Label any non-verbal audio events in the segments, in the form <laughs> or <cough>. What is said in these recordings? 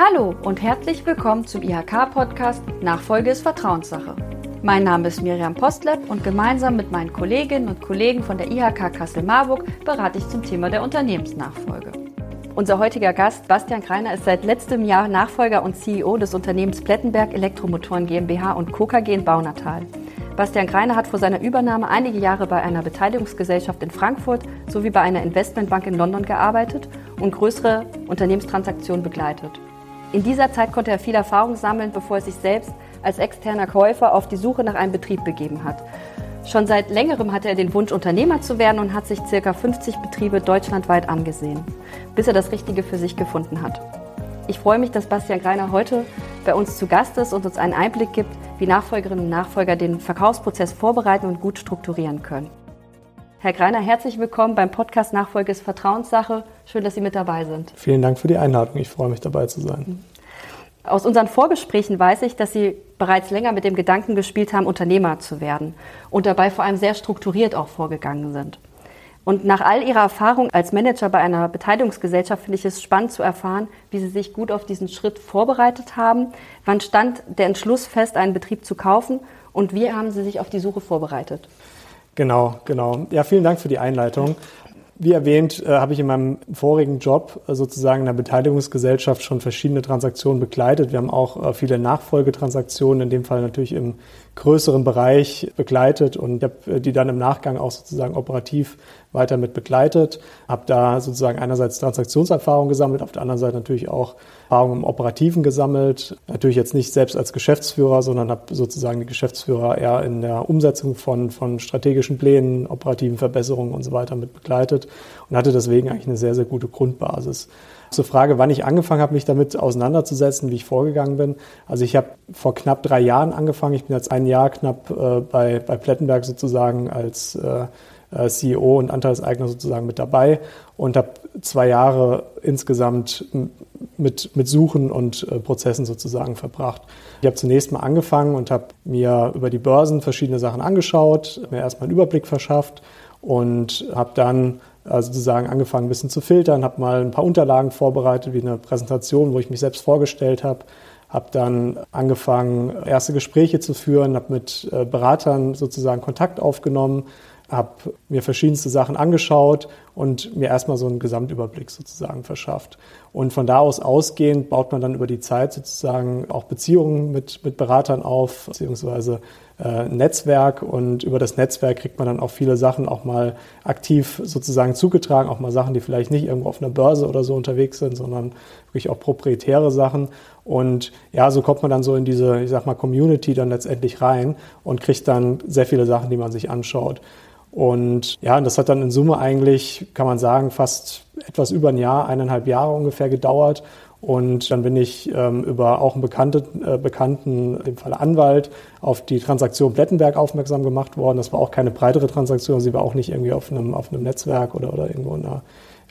Hallo und herzlich willkommen zum IHK-Podcast Nachfolge ist Vertrauenssache. Mein Name ist Miriam Postlepp und gemeinsam mit meinen Kolleginnen und Kollegen von der IHK Kassel-Marburg berate ich zum Thema der Unternehmensnachfolge. Unser heutiger Gast, Bastian Kreiner, ist seit letztem Jahr Nachfolger und CEO des Unternehmens Plettenberg Elektromotoren GmbH und KKG in Baunatal. Bastian Kreiner hat vor seiner Übernahme einige Jahre bei einer Beteiligungsgesellschaft in Frankfurt sowie bei einer Investmentbank in London gearbeitet und größere Unternehmenstransaktionen begleitet. In dieser Zeit konnte er viel Erfahrung sammeln, bevor er sich selbst als externer Käufer auf die Suche nach einem Betrieb begeben hat. Schon seit längerem hatte er den Wunsch, Unternehmer zu werden und hat sich ca. 50 Betriebe deutschlandweit angesehen, bis er das Richtige für sich gefunden hat. Ich freue mich, dass Bastian Greiner heute bei uns zu Gast ist und uns einen Einblick gibt, wie Nachfolgerinnen und Nachfolger den Verkaufsprozess vorbereiten und gut strukturieren können. Herr Greiner, herzlich willkommen beim Podcast Nachfolge ist Vertrauenssache. Schön, dass Sie mit dabei sind. Vielen Dank für die Einladung. Ich freue mich dabei zu sein. Aus unseren Vorgesprächen weiß ich, dass Sie bereits länger mit dem Gedanken gespielt haben, Unternehmer zu werden und dabei vor allem sehr strukturiert auch vorgegangen sind. Und nach all Ihrer Erfahrung als Manager bei einer Beteiligungsgesellschaft finde ich es spannend zu erfahren, wie Sie sich gut auf diesen Schritt vorbereitet haben. Wann stand der Entschluss fest, einen Betrieb zu kaufen und wie haben Sie sich auf die Suche vorbereitet? Genau, genau. Ja, vielen Dank für die Einleitung. Wie erwähnt, äh, habe ich in meinem vorigen Job äh, sozusagen in der Beteiligungsgesellschaft schon verschiedene Transaktionen begleitet. Wir haben auch äh, viele Nachfolgetransaktionen, in dem Fall natürlich im größeren Bereich begleitet und ich habe äh, die dann im Nachgang auch sozusagen operativ weiter mit begleitet. Habe da sozusagen einerseits Transaktionserfahrung gesammelt, auf der anderen Seite natürlich auch Erfahrung im Operativen gesammelt. Natürlich jetzt nicht selbst als Geschäftsführer, sondern habe sozusagen die Geschäftsführer eher in der Umsetzung von, von strategischen Plänen, operativen Verbesserungen und so weiter mit begleitet und hatte deswegen eigentlich eine sehr, sehr gute Grundbasis. Zur Frage, wann ich angefangen habe, mich damit auseinanderzusetzen, wie ich vorgegangen bin. Also ich habe vor knapp drei Jahren angefangen. Ich bin jetzt ein Jahr knapp äh, bei, bei Plettenberg sozusagen als äh, äh CEO und Anteilseigner sozusagen mit dabei und habe zwei Jahre insgesamt mit, mit Suchen und äh, Prozessen sozusagen verbracht. Ich habe zunächst mal angefangen und habe mir über die Börsen verschiedene Sachen angeschaut, mir erstmal einen Überblick verschafft und habe dann äh, sozusagen angefangen, ein bisschen zu filtern, habe mal ein paar Unterlagen vorbereitet, wie eine Präsentation, wo ich mich selbst vorgestellt habe, habe dann angefangen, erste Gespräche zu führen, habe mit äh, Beratern sozusagen Kontakt aufgenommen, habe mir verschiedenste Sachen angeschaut und mir erstmal so einen Gesamtüberblick sozusagen verschafft. Und von da aus ausgehend baut man dann über die Zeit sozusagen auch Beziehungen mit, mit Beratern auf, beziehungsweise äh, Netzwerk. Und über das Netzwerk kriegt man dann auch viele Sachen auch mal aktiv sozusagen zugetragen, auch mal Sachen, die vielleicht nicht irgendwo auf einer Börse oder so unterwegs sind, sondern wirklich auch proprietäre Sachen. Und ja, so kommt man dann so in diese, ich sag mal, Community dann letztendlich rein und kriegt dann sehr viele Sachen, die man sich anschaut. Und ja, das hat dann in Summe eigentlich, kann man sagen, fast etwas über ein Jahr, eineinhalb Jahre ungefähr gedauert. Und dann bin ich ähm, über auch einen bekannten, äh, Bekannten, in dem Fall Anwalt, auf die Transaktion Plettenberg aufmerksam gemacht worden. Das war auch keine breitere Transaktion, sie war auch nicht irgendwie auf einem, auf einem Netzwerk oder, oder irgendwo in einer,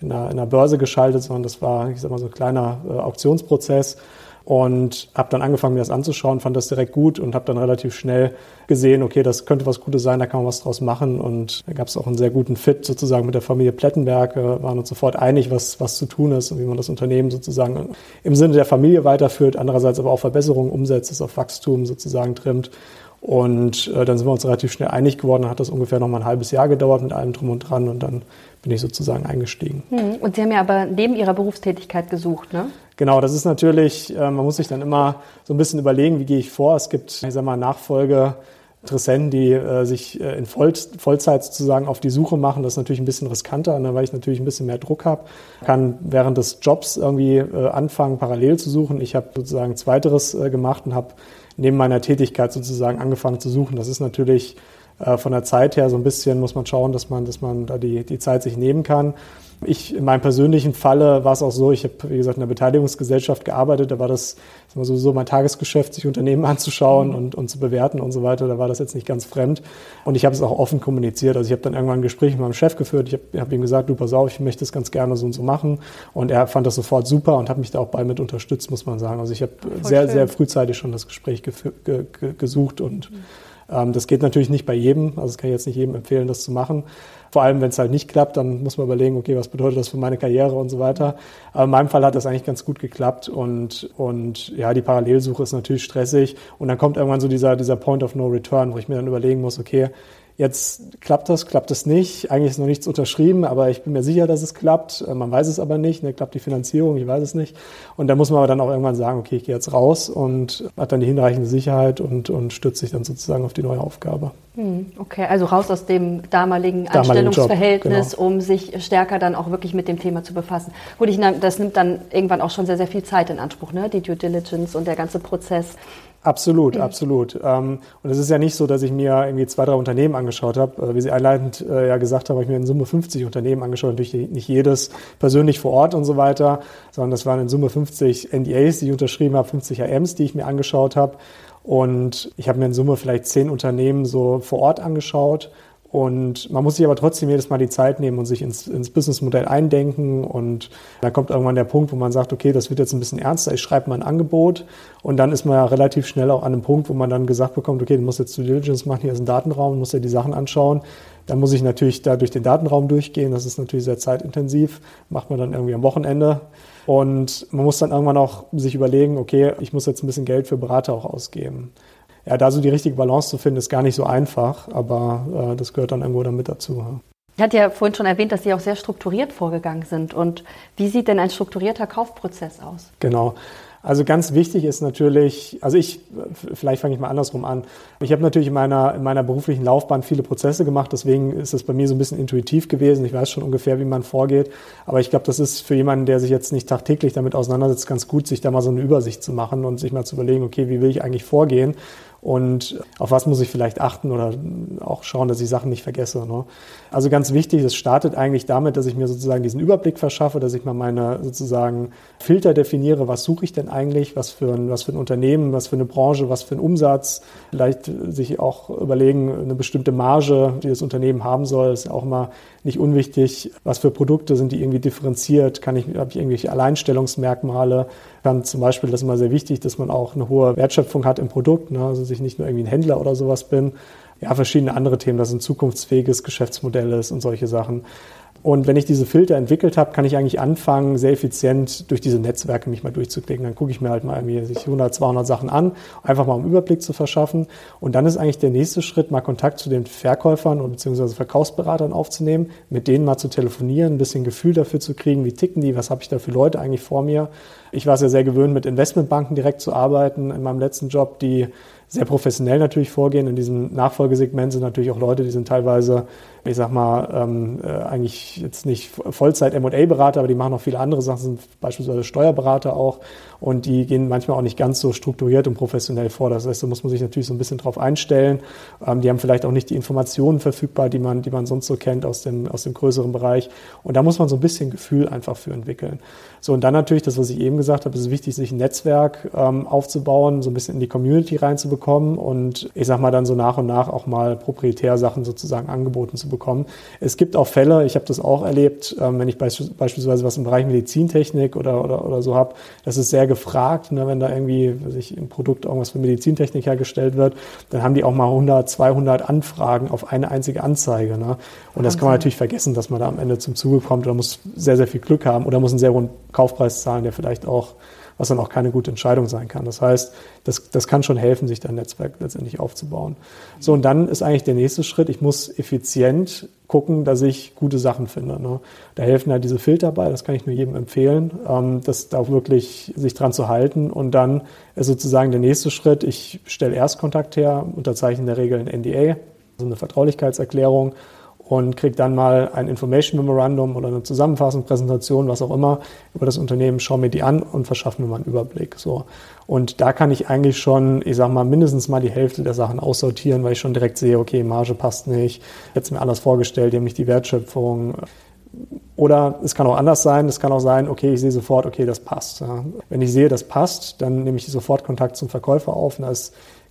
in, einer, in einer Börse geschaltet, sondern das war, ich sag mal, so ein kleiner äh, Auktionsprozess und habe dann angefangen, mir das anzuschauen, fand das direkt gut und habe dann relativ schnell gesehen, okay, das könnte was Gutes sein, da kann man was draus machen und da gab es auch einen sehr guten Fit sozusagen mit der Familie Plettenberg, wir waren uns sofort einig, was, was zu tun ist und wie man das Unternehmen sozusagen im Sinne der Familie weiterführt, andererseits aber auch Verbesserungen umsetzt, es auf Wachstum sozusagen trimmt und äh, dann sind wir uns relativ schnell einig geworden. Dann hat das ungefähr noch mal ein halbes Jahr gedauert mit allem drum und dran und dann bin ich sozusagen eingestiegen. Hm. Und Sie haben ja aber neben Ihrer Berufstätigkeit gesucht, ne? Genau, das ist natürlich, äh, man muss sich dann immer so ein bisschen überlegen, wie gehe ich vor. Es gibt, ich sag mal, Nachfolge. Interessenten, die äh, sich äh, in Voll, Vollzeit sozusagen auf die Suche machen. Das ist natürlich ein bisschen riskanter, ne, weil ich natürlich ein bisschen mehr Druck habe. Kann während des Jobs irgendwie äh, anfangen, parallel zu suchen. Ich habe sozusagen Zweiteres äh, gemacht und habe neben meiner Tätigkeit sozusagen angefangen zu suchen. Das ist natürlich äh, von der Zeit her so ein bisschen, muss man schauen, dass man, dass man da die, die Zeit sich nehmen kann. Ich, in meinem persönlichen Falle war es auch so, ich habe, wie gesagt, in der Beteiligungsgesellschaft gearbeitet, da war das sowieso mein Tagesgeschäft, sich Unternehmen anzuschauen und, und zu bewerten und so weiter, da war das jetzt nicht ganz fremd. Und ich habe es auch offen kommuniziert. Also ich habe dann irgendwann ein Gespräch mit meinem Chef geführt, ich habe hab ihm gesagt, du pass auf, ich möchte das ganz gerne so und so machen. Und er fand das sofort super und hat mich da auch bei mit unterstützt, muss man sagen. Also ich habe sehr, schön. sehr frühzeitig schon das Gespräch ge ge gesucht und mhm Ähm, das geht natürlich nicht bei jedem, also das kann ich jetzt nicht jedem empfehlen, das zu machen. Vor allem, wenn es halt nicht klappt, dann muss man überlegen, okay, was bedeutet das für meine Karriere und so weiter. Aber in meinem Fall hat das eigentlich ganz gut geklappt und, und ja, die Parallelsuche ist natürlich stressig und dann kommt irgendwann so dieser, dieser Point of No Return, wo ich mir dann überlegen muss, okay, Jetzt klappt das, klappt es nicht. Eigentlich ist noch nichts unterschrieben, aber ich bin mir sicher, dass es klappt. Äh, man weiß es aber nicht. Ne? Klappt die Finanzierung? Ich weiß es nicht. Und da muss man aber dann auch irgendwann sagen, okay, ich gehe jetzt raus und hat dann die hinreichende Sicherheit und, und stützt sich dann sozusagen auf die neue Aufgabe. Hm, okay, also raus aus dem damaligen, damaligen Anstellungsverhältnis, Job, genau. um sich stärker dann auch wirklich mit dem Thema zu befassen. Gut, ich, das nimmt dann irgendwann auch schon sehr, sehr viel Zeit in Anspruch, ne? die Due Diligence und der ganze Prozess. Absolut, mhm. absolut. Ähm, und es ist ja nicht so, dass ich mir irgendwie zwei, drei Unternehmen angeschaut habe. Äh, wie Sie einleitend äh, ja gesagt haben, habe ich mir in Summe 50 Unternehmen angeschaut. Natürlich nicht jedes persönlich vor Ort und so weiter, sondern das waren in Summe 50 NDAs, die ich unterschrieben habe, 50 AMs, die ich mir angeschaut habe. Und ich habe mir in Summe vielleicht zehn Unternehmen so vor Ort angeschaut und man muss sich aber trotzdem jedes Mal die Zeit nehmen und sich ins, ins Businessmodell eindenken. Und dann kommt irgendwann der Punkt, wo man sagt, okay, das wird jetzt ein bisschen ernster, ich schreibe mal ein Angebot. Und dann ist man ja relativ schnell auch an einem Punkt, wo man dann gesagt bekommt, okay, du musst jetzt Due Diligence machen, hier ist ein Datenraum, musst dir die Sachen anschauen. Dann muss ich natürlich da durch den Datenraum durchgehen. Das ist natürlich sehr zeitintensiv. Macht man dann irgendwie am Wochenende. Und man muss dann irgendwann auch sich überlegen, okay, ich muss jetzt ein bisschen Geld für Berater auch ausgeben ja, da so die richtige Balance zu finden, ist gar nicht so einfach, aber äh, das gehört dann irgendwo damit dazu. Ja. Ich hatte ja vorhin schon erwähnt, dass Sie auch sehr strukturiert vorgegangen sind. Und wie sieht denn ein strukturierter Kaufprozess aus? Genau. Also ganz wichtig ist natürlich, also ich, vielleicht fange ich mal andersrum an. Ich habe natürlich in meiner, in meiner beruflichen Laufbahn viele Prozesse gemacht, deswegen ist es bei mir so ein bisschen intuitiv gewesen. Ich weiß schon ungefähr, wie man vorgeht. Aber ich glaube, das ist für jemanden, der sich jetzt nicht tagtäglich damit auseinandersetzt, ganz gut, sich da mal so eine Übersicht zu machen und sich mal zu überlegen, okay, wie will ich eigentlich vorgehen? Und auf was muss ich vielleicht achten oder auch schauen, dass ich Sachen nicht vergesse. Ne? Also ganz wichtig, es startet eigentlich damit, dass ich mir sozusagen diesen Überblick verschaffe, dass ich mal meine sozusagen Filter definiere, was suche ich denn eigentlich, was für ein, was für ein Unternehmen, was für eine Branche, was für ein Umsatz, vielleicht sich auch überlegen, eine bestimmte Marge, die das Unternehmen haben soll, ist auch immer nicht unwichtig, was für Produkte sind die irgendwie differenziert, kann ich, habe ich irgendwelche Alleinstellungsmerkmale, dann zum Beispiel, das ist immer sehr wichtig, dass man auch eine hohe Wertschöpfung hat im Produkt, ne? also ich nicht nur irgendwie ein Händler oder sowas bin. Ja, verschiedene andere Themen, dass ein zukunftsfähiges Geschäftsmodell ist und solche Sachen. Und wenn ich diese Filter entwickelt habe, kann ich eigentlich anfangen, sehr effizient durch diese Netzwerke mich mal durchzuklicken. Dann gucke ich mir halt mal irgendwie 100, 200 Sachen an, einfach mal einen Überblick zu verschaffen. Und dann ist eigentlich der nächste Schritt, mal Kontakt zu den Verkäufern und beziehungsweise Verkaufsberatern aufzunehmen, mit denen mal zu telefonieren, ein bisschen Gefühl dafür zu kriegen, wie ticken die, was habe ich da für Leute eigentlich vor mir. Ich war es ja sehr gewöhnt, mit Investmentbanken direkt zu arbeiten in meinem letzten Job, die sehr professionell natürlich vorgehen. In diesem Nachfolgesegment sind natürlich auch Leute, die sind teilweise, ich sag mal, ähm, äh, eigentlich jetzt nicht Vollzeit M&A-Berater, aber die machen auch viele andere Sachen, sind beispielsweise Steuerberater auch und die gehen manchmal auch nicht ganz so strukturiert und professionell vor. Das heißt, da muss man sich natürlich so ein bisschen drauf einstellen. Ähm, die haben vielleicht auch nicht die Informationen verfügbar, die man, die man sonst so kennt aus dem, aus dem größeren Bereich. Und da muss man so ein bisschen Gefühl einfach für entwickeln. So, und dann natürlich das, was ich eben gesagt habe, es ist wichtig, sich ein Netzwerk ähm, aufzubauen, so ein bisschen in die Community reinzubekommen und ich sag mal dann so nach und nach auch mal proprietär Sachen sozusagen angeboten zu bekommen. Es gibt auch Fälle, ich habe das auch erlebt, ähm, wenn ich beispielsweise was im Bereich Medizintechnik oder, oder, oder so habe, das ist sehr gefragt, ne, wenn da irgendwie sich im Produkt irgendwas für Medizintechnik hergestellt wird, dann haben die auch mal 100, 200 Anfragen auf eine einzige Anzeige. Ne? Und das kann man natürlich vergessen, dass man da am Ende zum Zuge kommt oder muss sehr, sehr viel Glück haben oder muss einen sehr hohen Kaufpreis zahlen, der vielleicht auch, was dann auch keine gute Entscheidung sein kann. Das heißt, das, das kann schon helfen, sich dein Netzwerk letztendlich aufzubauen. So, und dann ist eigentlich der nächste Schritt, ich muss effizient gucken, dass ich gute Sachen finde. Ne? Da helfen ja diese Filter bei, das kann ich nur jedem empfehlen, ähm, das da wirklich sich dran zu halten. Und dann ist sozusagen der nächste Schritt, ich stelle Erstkontakt her, unterzeichne in der Regel ein NDA, also eine Vertraulichkeitserklärung und kriege dann mal ein Information Memorandum oder eine Zusammenfassung, Präsentation, was auch immer über das Unternehmen, schaue mir die an und verschaffe mir mal einen Überblick. So. Und da kann ich eigentlich schon, ich sag mal, mindestens mal die Hälfte der Sachen aussortieren, weil ich schon direkt sehe, okay, Marge passt nicht, jetzt mir anders vorgestellt, die haben nicht die Wertschöpfung. Oder es kann auch anders sein. Es kann auch sein, okay, ich sehe sofort, okay, das passt. Wenn ich sehe, das passt, dann nehme ich sofort Kontakt zum Verkäufer auf. Und da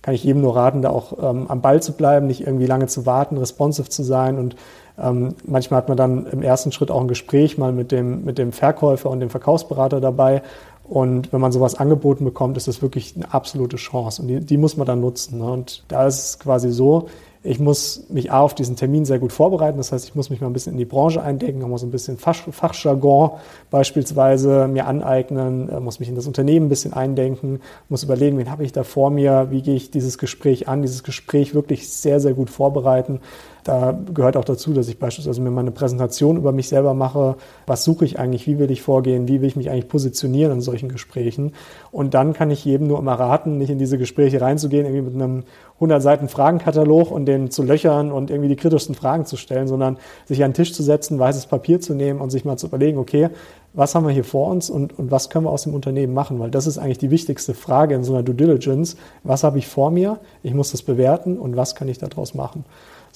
kann ich jedem nur raten, da auch ähm, am Ball zu bleiben, nicht irgendwie lange zu warten, responsive zu sein. Und ähm, manchmal hat man dann im ersten Schritt auch ein Gespräch mal mit dem, mit dem Verkäufer und dem Verkaufsberater dabei Und wenn man sowas angeboten bekommt, ist das wirklich eine absolute Chance. Und die, die muss man dann nutzen. Ne? Und da ist es quasi so, ich muss mich A auf diesen Termin sehr gut vorbereiten. Das heißt, ich muss mich mal ein bisschen in die Branche eindenken, auch mal so ein bisschen Fach, Fachjargon beispielsweise mir aneignen, äh, muss mich in das Unternehmen ein bisschen eindenken, muss überlegen, wen habe ich da vor mir, wie gehe ich dieses Gespräch an, dieses Gespräch wirklich sehr, sehr gut vorbereiten. Da gehört auch dazu, dass ich beispielsweise mir mal eine Präsentation über mich selber mache. Was suche ich eigentlich? Wie will ich vorgehen? Wie will ich mich eigentlich positionieren in solchen Gesprächen? Und dann kann ich jedem nur immer raten, nicht in diese Gespräche reinzugehen, irgendwie mit einem 100 Seiten Fragenkatalog und den zu löchern und irgendwie die kritischsten Fragen zu stellen, sondern sich an den Tisch zu setzen, weißes Papier zu nehmen und sich mal zu überlegen, okay, was haben wir hier vor uns und, und was können wir aus dem Unternehmen machen? Weil das ist eigentlich die wichtigste Frage in so einer Due Diligence. Was habe ich vor mir? Ich muss das bewerten und was kann ich daraus machen?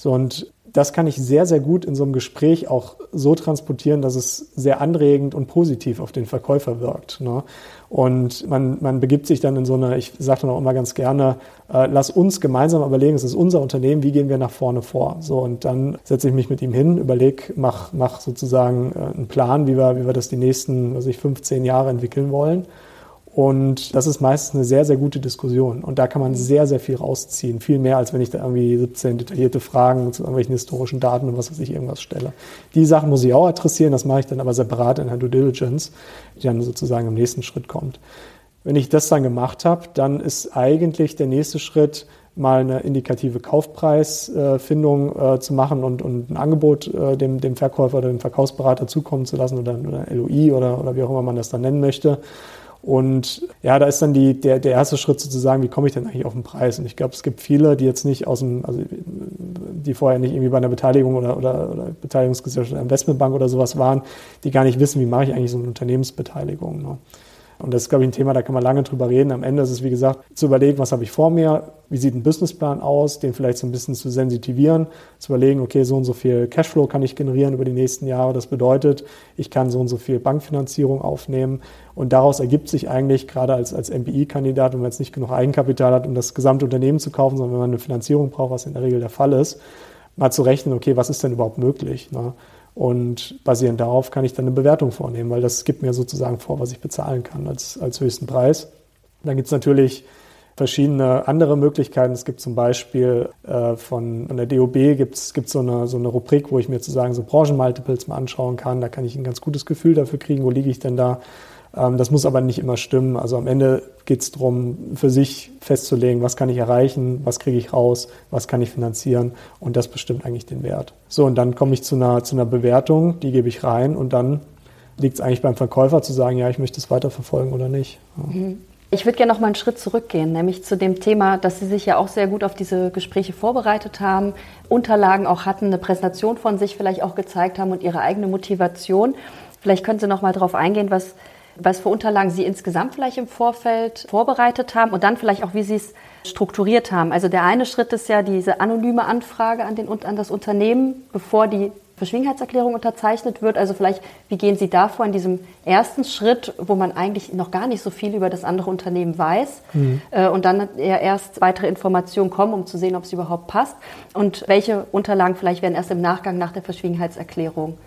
So, und das kann ich sehr, sehr gut in so einem Gespräch auch so transportieren, dass es sehr anregend und positiv auf den Verkäufer wirkt. Ne? Und man, man begibt sich dann in so eine, ich sage dann auch immer ganz gerne, äh, lass uns gemeinsam überlegen, es ist unser Unternehmen, wie gehen wir nach vorne vor? So, und dann setze ich mich mit ihm hin, überlege, mach, mach sozusagen äh, einen Plan, wie wir, wie wir das die nächsten, was ich, 15 Jahre entwickeln wollen. Und das ist meistens eine sehr, sehr gute Diskussion. Und da kann man sehr, sehr viel rausziehen. Viel mehr, als wenn ich da irgendwie 17 detaillierte Fragen zu irgendwelchen historischen Daten und was weiß ich irgendwas stelle. Die Sachen muss ich auch adressieren. Das mache ich dann aber separat in der Due Diligence, die dann sozusagen im nächsten Schritt kommt. Wenn ich das dann gemacht habe, dann ist eigentlich der nächste Schritt, mal eine indikative Kaufpreisfindung äh, zu machen und, und ein Angebot äh, dem, dem Verkäufer oder dem Verkaufsberater zukommen zu lassen oder, oder LOI oder, oder wie auch immer man das dann nennen möchte. Und ja, da ist dann die, der, der erste Schritt sozusagen, wie komme ich denn eigentlich auf den Preis? Und ich glaube, es gibt viele, die jetzt nicht aus dem, also die vorher nicht irgendwie bei einer Beteiligung oder, oder, oder Beteiligungsgesellschaft oder Investmentbank oder sowas waren, die gar nicht wissen, wie mache ich eigentlich so eine Unternehmensbeteiligung. Ne? Und das ist, glaube ich, ein Thema, da kann man lange drüber reden. Am Ende ist es, wie gesagt, zu überlegen, was habe ich vor mir, wie sieht ein Businessplan aus, den vielleicht so ein bisschen zu sensitivieren, zu überlegen, okay, so und so viel Cashflow kann ich generieren über die nächsten Jahre. Das bedeutet, ich kann so und so viel Bankfinanzierung aufnehmen. Und daraus ergibt sich eigentlich, gerade als, als MBI-Kandidat, wenn man jetzt nicht genug Eigenkapital hat, um das gesamte Unternehmen zu kaufen, sondern wenn man eine Finanzierung braucht, was in der Regel der Fall ist, mal zu rechnen, okay, was ist denn überhaupt möglich? Ne? Und basierend darauf kann ich dann eine Bewertung vornehmen, weil das gibt mir sozusagen vor, was ich bezahlen kann als, als höchsten Preis. Dann gibt es natürlich verschiedene andere Möglichkeiten. Es gibt zum Beispiel äh, von, von der DOB gibt es so eine, so eine Rubrik, wo ich mir sozusagen so Branchenmultiples mal anschauen kann. Da kann ich ein ganz gutes Gefühl dafür kriegen, wo liege ich denn da. Ähm, das muss aber nicht immer stimmen. Also am Ende geht es darum, für sich festzulegen, was kann ich erreichen, was kriege ich raus, was kann ich finanzieren und das bestimmt eigentlich den Wert. So, und dann komme ich zu einer, zu einer Bewertung, die gebe ich rein und dann liegt es eigentlich beim Verkäufer zu sagen, ja, ich möchte es weiterverfolgen oder nicht. Ja. Mhm. Ich würde gerne noch mal einen Schritt zurückgehen, nämlich zu dem Thema, dass Sie sich ja auch sehr gut auf diese Gespräche vorbereitet haben, Unterlagen auch hatten, eine Präsentation von sich vielleicht auch gezeigt haben und Ihre eigene Motivation. Vielleicht können Sie noch mal darauf eingehen, was was für Unterlagen Sie insgesamt vielleicht im Vorfeld vorbereitet haben und dann vielleicht auch, wie Sie es strukturiert haben. Also der eine Schritt ist ja diese anonyme Anfrage an, den, an das Unternehmen, bevor die Verschwiegenheitserklärung unterzeichnet wird. Also vielleicht, wie gehen Sie da vor in diesem ersten Schritt, wo man eigentlich noch gar nicht so viel über das andere Unternehmen weiß mhm. äh, und dann eher erst weitere Informationen kommen, um zu sehen, ob es überhaupt passt und welche Unterlagen vielleicht werden erst im Nachgang nach der Verschwiegenheitserklärung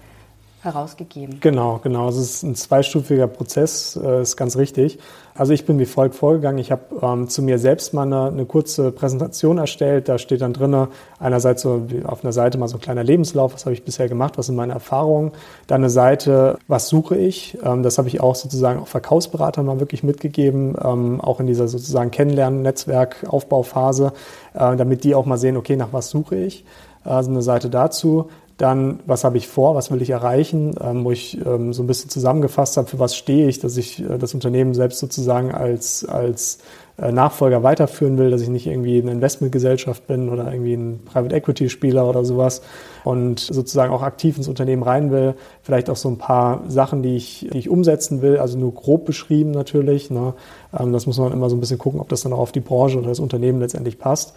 herausgegeben. Genau, genau. Es ist ein zweistufiger Prozess, äh, ist ganz richtig. Also ich bin wie folgt vorgegangen. Ich habe ähm, zu mir selbst mal eine, eine, kurze Präsentation erstellt. Da steht dann drin, einerseits so auf einer Seite mal so ein kleiner Lebenslauf, was habe ich bisher gemacht, was sind meine Erfahrungen. Dann eine Seite, was suche ich. Ähm, das habe ich auch sozusagen auch Verkaufsberatern mal wirklich mitgegeben, ähm, auch in dieser sozusagen Kennenlernen, Netzwerk, Aufbauphase, äh, damit die auch mal sehen, okay, nach was suche ich. Also eine Seite dazu. Dann, was habe ich vor, was will ich erreichen, ähm, wo ich ähm, so ein bisschen zusammengefasst habe, für was stehe ich, dass ich äh, das Unternehmen selbst sozusagen als, als äh, Nachfolger weiterführen will, dass ich nicht irgendwie eine Investmentgesellschaft bin oder irgendwie ein Private Equity Spieler oder sowas und sozusagen auch aktiv ins Unternehmen rein will. Vielleicht auch so ein paar Sachen, die ich, die ich umsetzen will, also nur grob beschrieben natürlich. Ne? Ähm, das muss man immer so ein bisschen gucken, ob das dann auch auf die Branche oder das Unternehmen letztendlich passt.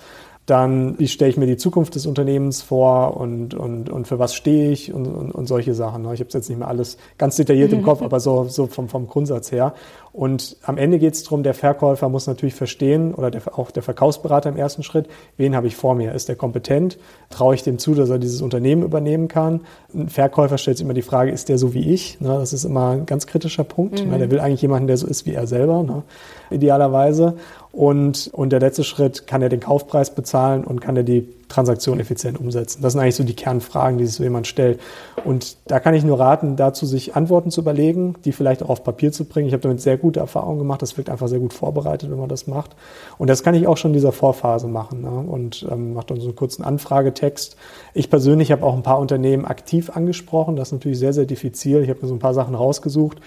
Dann wie stelle ich mir die Zukunft des Unternehmens vor und, und, und für was stehe ich und, und, und solche Sachen. Ich habe jetzt nicht mehr alles ganz detailliert im Kopf, aber so, so vom, vom Grundsatz her. Und am Ende geht es darum, der Verkäufer muss natürlich verstehen oder der, auch der Verkaufsberater im ersten Schritt, wen habe ich vor mir? Ist der kompetent? Traue ich dem zu, dass er dieses Unternehmen übernehmen kann? Ein Verkäufer stellt sich immer die Frage, ist der so wie ich? Ne? Das ist immer ein ganz kritischer Punkt. Mhm. Ne? Der will eigentlich jemanden, der so ist wie er selber, ne? idealerweise. Und, und der letzte Schritt, kann er den Kaufpreis bezahlen und kann er die Transaktion effizient umsetzen? Das sind eigentlich so die Kernfragen, die sich so jemand stellt. Und da kann ich nur raten, dazu sich Antworten zu überlegen, die vielleicht auch auf Papier zu bringen. Ich habe damit sehr gute Erfahrungen gemacht. Das wirkt einfach sehr gut vorbereitet, wenn man das macht. Und das kann ich auch schon in dieser Vorphase machen ne? und ähm, mache dann so einen kurzen Anfragetext. Ich persönlich habe auch ein paar Unternehmen aktiv angesprochen. Das ist natürlich sehr, sehr diffizil. Ich habe mir so ein paar Sachen rausgesucht.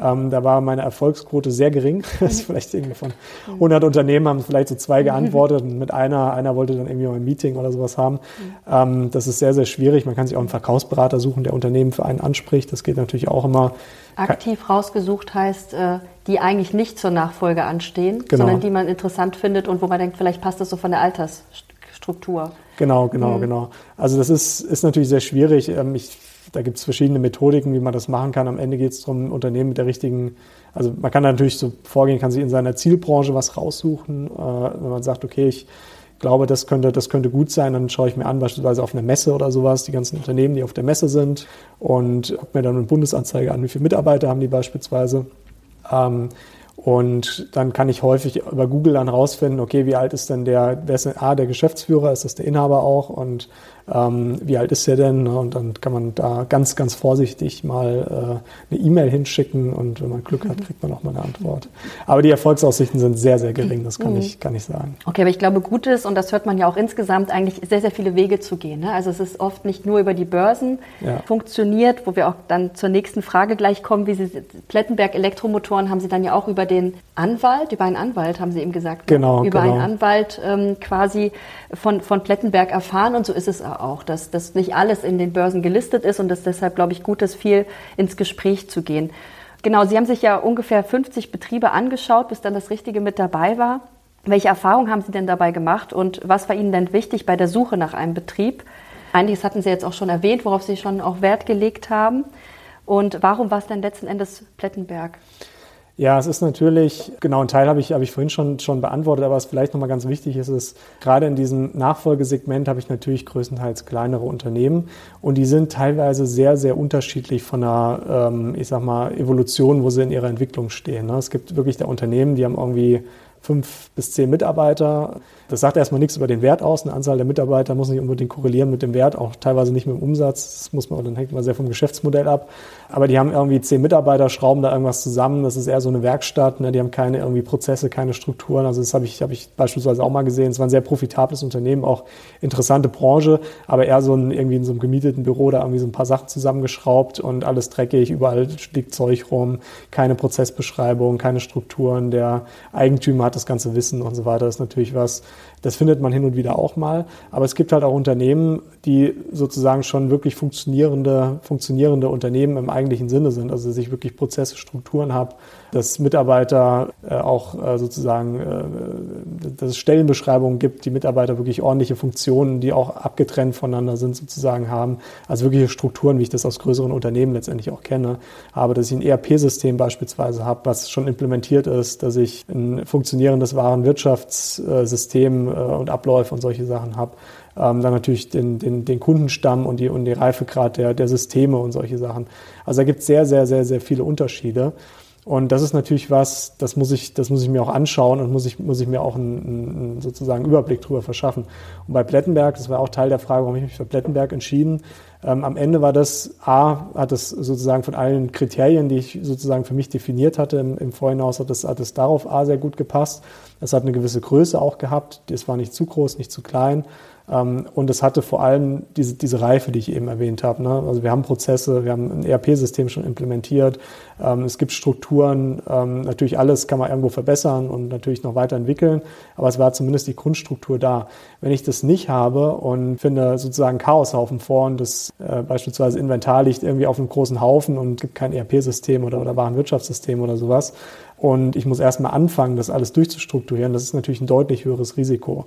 Ähm, da war meine Erfolgsquote sehr gering. <laughs> Das ist vielleicht irgendwie von 100 Unternehmen haben vielleicht so zwei geantwortet und mit einer, einer wollte dann irgendwie ein Meeting oder sowas haben. Ähm, das ist sehr, sehr schwierig. Man kann sich auch einen Verkaufsberater suchen, der Unternehmen für einen anspricht. Das geht natürlich auch immer. Aktiv rausgesucht heißt, äh, die eigentlich nicht zur Nachfolge anstehen, genau. sondern die man interessant findet und wo man denkt, vielleicht passt das so von der Altersstruktur. Genau, genau, mhm. genau. Also das ist, ist natürlich sehr schwierig. Ähm, ich da gibt es verschiedene Methodiken, wie man das machen kann. Am Ende geht es darum, Unternehmen mit der richtigen, also man kann natürlich so vorgehen, kann sich in seiner Zielbranche was raussuchen. Äh, wenn man sagt, okay, ich glaube, das könnte, das könnte gut sein, dann schaue ich mir an, beispielsweise auf einer Messe oder sowas, die ganzen Unternehmen, die auf der Messe sind und gucke mir dann eine Bundesanzeige an, wie viele Mitarbeiter haben die beispielsweise. Ähm, und dann kann ich häufig über Google dann rausfinden, okay, wie alt ist denn der, wer ist denn A, der Geschäftsführer, ist das der Inhaber auch und ähm, wie alt ist er denn? Ne? Und dann kann man da ganz, ganz vorsichtig mal äh, eine E-Mail hinschicken und wenn man Glück hat, kriegt man auch mal eine Antwort. Aber die Erfolgsaussichten sind sehr, sehr gering, das kann, mhm. ich, kann ich sagen. Okay, aber ich glaube, gut ist, und das hört man ja auch insgesamt, eigentlich sehr, sehr viele Wege zu gehen. Ne? Also es ist oft nicht nur über die Börsen ja. funktioniert, wo wir auch dann zur nächsten Frage gleich kommen, wie Sie Plettenberg Elektromotoren haben Sie dann ja auch über den Anwalt, über einen Anwalt haben Sie eben gesagt, ne? genau, über genau. einen Anwalt ähm, quasi von, von Plettenberg erfahren und so ist es auch, dass, dass nicht alles in den Börsen gelistet ist und dass deshalb, glaube ich, gut ist, viel ins Gespräch zu gehen. Genau, Sie haben sich ja ungefähr 50 Betriebe angeschaut, bis dann das Richtige mit dabei war. Welche Erfahrungen haben Sie denn dabei gemacht und was war Ihnen denn wichtig bei der Suche nach einem Betrieb? Einiges hatten Sie jetzt auch schon erwähnt, worauf Sie schon auch Wert gelegt haben. Und warum war es denn letzten Endes Plettenberg? Ja, es ist natürlich, genau, ein Teil habe ich, habe ich vorhin schon, schon beantwortet, aber was vielleicht nochmal ganz wichtig ist, ist, gerade in diesem Nachfolgesegment habe ich natürlich größtenteils kleinere Unternehmen und die sind teilweise sehr, sehr unterschiedlich von der, ähm, ich sag mal, Evolution, wo sie in ihrer Entwicklung stehen. Ne? Es gibt wirklich da Unternehmen, die haben irgendwie fünf bis zehn Mitarbeiter. Das sagt erstmal nichts über den Wert aus. Eine Anzahl der Mitarbeiter muss nicht unbedingt korrelieren mit dem Wert, auch teilweise nicht mit dem Umsatz. Das muss man, dann hängt man sehr vom Geschäftsmodell ab. Aber die haben irgendwie zehn Mitarbeiter, schrauben da irgendwas zusammen. Das ist eher so eine Werkstatt. Ne? Die haben keine irgendwie Prozesse, keine Strukturen. Also das habe ich, habe ich beispielsweise auch mal gesehen. Es war ein sehr profitables Unternehmen, auch interessante Branche, aber eher so ein, irgendwie in so einem gemieteten Büro da irgendwie so ein paar Sachen zusammengeschraubt und alles dreckig. Überall liegt Zeug rum. Keine Prozessbeschreibung, keine Strukturen. Der Eigentümer hat das ganze Wissen und so weiter. Ist natürlich was, das findet man hin und wieder auch mal. Aber es gibt halt auch Unternehmen, die sozusagen schon wirklich funktionierende, funktionierende Unternehmen im eigentlichen Sinne sind. Also dass ich wirklich Prozesse, Strukturen habe, dass Mitarbeiter äh, auch äh, sozusagen, äh, dass es Stellenbeschreibungen gibt, die Mitarbeiter wirklich ordentliche Funktionen, die auch abgetrennt voneinander sind, sozusagen haben. Also wirkliche Strukturen, wie ich das aus größeren Unternehmen letztendlich auch kenne. Aber dass ich ein ERP-System beispielsweise habe, was schon implementiert ist, dass ich ein funktionierendes Warenwirtschaftssystem und Abläufe und solche Sachen habe. Ähm, dann natürlich den, den, den Kundenstamm und die, und die Reifegrad der, der Systeme und solche Sachen. Also da gibt es sehr, sehr, sehr, sehr viele Unterschiede. Und das ist natürlich was, das muss ich, das muss ich mir auch anschauen und muss ich, muss ich mir auch einen, einen sozusagen Überblick darüber verschaffen. Und bei Plettenberg, das war auch Teil der Frage, warum ich mich für Plettenberg entschieden. Ähm, am Ende war das, A, hat es sozusagen von allen Kriterien, die ich sozusagen für mich definiert hatte im, im Vorhinaus, hat es, hat es darauf A sehr gut gepasst. Es hat eine gewisse Größe auch gehabt. Es war nicht zu groß, nicht zu klein. Ähm, und es hatte vor allem diese, diese Reife, die ich eben erwähnt habe. Ne? Also wir haben Prozesse, wir haben ein ERP-System schon implementiert, ähm, es gibt Strukturen, ähm, natürlich alles kann man irgendwo verbessern und natürlich noch weiterentwickeln, aber es war zumindest die Grundstruktur da. Wenn ich das nicht habe und finde sozusagen Chaoshaufen vor und das äh, beispielsweise Inventar liegt irgendwie auf einem großen Haufen und gibt kein ERP-System oder, oder Warenwirtschaftssystem oder sowas und ich muss erstmal anfangen, das alles durchzustrukturieren, das ist natürlich ein deutlich höheres Risiko.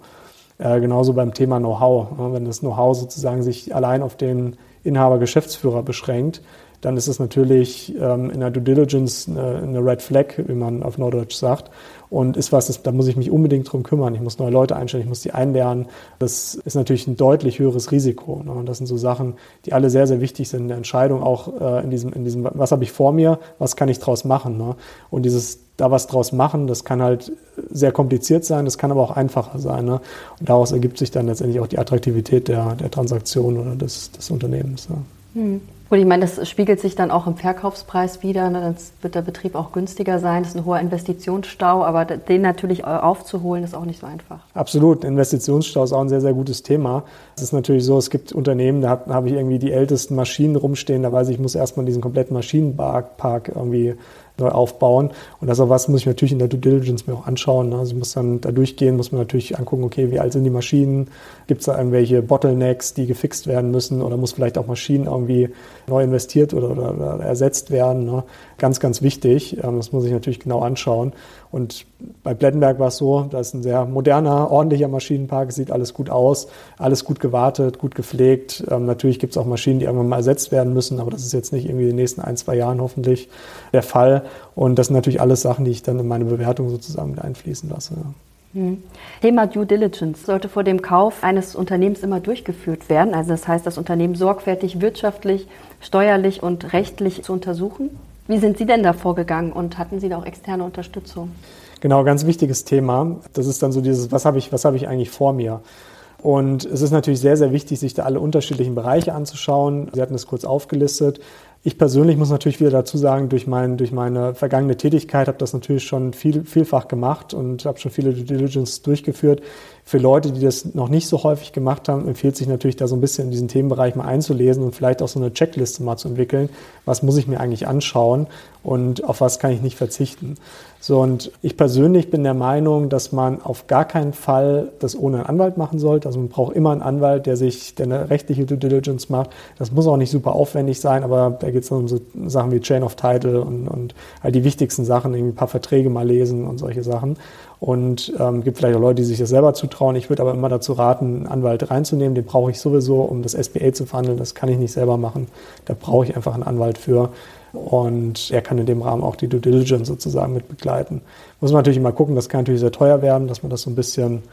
Äh, genauso beim Thema Know-how. Wenn das Know-how sozusagen sich allein auf den Inhaber, Geschäftsführer beschränkt, dann ist es natürlich ähm, in der Due Diligence eine, eine, Red Flag, wie man auf Norddeutsch sagt. Und ist was, das, da muss ich mich unbedingt drum kümmern. Ich muss neue Leute einstellen, ich muss die einlernen. Das ist natürlich ein deutlich höheres Risiko. Ne? Und das sind so Sachen, die alle sehr, sehr wichtig sind in der Entscheidung, auch äh, in, diesem, in diesem, was habe ich vor mir, was kann ich draus machen. Ne? Und dieses da was draus machen, das kann halt sehr kompliziert sein, das kann aber auch einfacher sein. Ne? Und daraus ergibt sich dann letztendlich auch die Attraktivität der, der Transaktion oder des, des Unternehmens. Ja. Hm. Und ich meine, das spiegelt sich dann auch im Verkaufspreis wieder. Ne? Dann wird der Betrieb auch günstiger sein. Das ist ein hoher Investitionsstau, aber den natürlich aufzuholen, ist auch nicht so einfach. Absolut. Investitionsstau ist auch ein sehr, sehr gutes Thema. Es ist natürlich so, es gibt Unternehmen, da habe ich irgendwie die ältesten Maschinen rumstehen. Da weiß ich, ich muss erstmal diesen kompletten Maschinenpark irgendwie neu aufbauen. Und das ist auch was, muss ich natürlich in der Due Diligence mir auch anschauen. Ne? Also ich muss dann da durchgehen, muss man natürlich angucken, okay, wie alt sind die Maschinen? Gibt es da irgendwelche Bottlenecks, die gefixt werden müssen? Oder muss vielleicht auch Maschinen irgendwie neu investiert oder, oder, oder ersetzt werden? Ne? Ganz, ganz wichtig. Ähm, das muss ich natürlich genau anschauen. Und bei Plettenberg war es so, da ist ein sehr moderner, ordentlicher Maschinenpark, sieht alles gut aus, alles gut gewartet, gut gepflegt. Ähm, natürlich gibt es auch Maschinen, die irgendwann mal ersetzt werden müssen, aber das ist jetzt nicht irgendwie in den nächsten ein, zwei Jahren hoffentlich der Fall. Und das sind natürlich alles Sachen, die ich dann in meine Bewertung sozusagen mit einfließen lasse. Hm. Thema Due Diligence sollte vor dem Kauf eines Unternehmens immer durchgeführt werden. Also das heißt, das Unternehmen sorgfältig wirtschaftlich, steuerlich und rechtlich zu untersuchen. Wie sind Sie denn da vorgegangen und hatten Sie da auch externe Unterstützung? Genau, ganz wichtiges Thema. Das ist dann so dieses, was habe ich, was habe ich eigentlich vor mir? Und es ist natürlich sehr, sehr wichtig, sich da alle unterschiedlichen Bereiche anzuschauen. Sie hatten es kurz aufgelistet. Ich persönlich muss natürlich wieder dazu sagen, durch, mein, durch meine vergangene Tätigkeit habe das natürlich schon viel, vielfach gemacht und habe schon viele Due Diligence durchgeführt. Für Leute, die das noch nicht so häufig gemacht haben, empfiehlt sich natürlich da so ein bisschen in diesen Themenbereich mal einzulesen und vielleicht auch so eine Checkliste mal zu entwickeln. Was muss ich mir eigentlich anschauen und auf was kann ich nicht verzichten? So, und ich persönlich bin der Meinung, dass man auf gar keinen Fall das ohne einen Anwalt machen sollte. Also man braucht immer einen Anwalt, der sich, der eine rechtliche Due Diligence macht. Das muss auch nicht super aufwendig sein, aber da geht es um so Sachen wie Chain of Title und, und halt die wichtigsten Sachen, irgendwie ein paar Verträge mal lesen und solche Sachen und ähm, gibt vielleicht auch Leute, die sich das selber zutrauen. Ich würde aber immer dazu raten, einen Anwalt reinzunehmen. Den brauche ich sowieso, um das SBA zu verhandeln. Das kann ich nicht selber machen. Da brauche ich einfach einen Anwalt für. Und er kann in dem Rahmen auch die Due Diligence sozusagen mit begleiten. Muss man natürlich immer gucken, das kann natürlich sehr teuer werden, dass man das so ein bisschen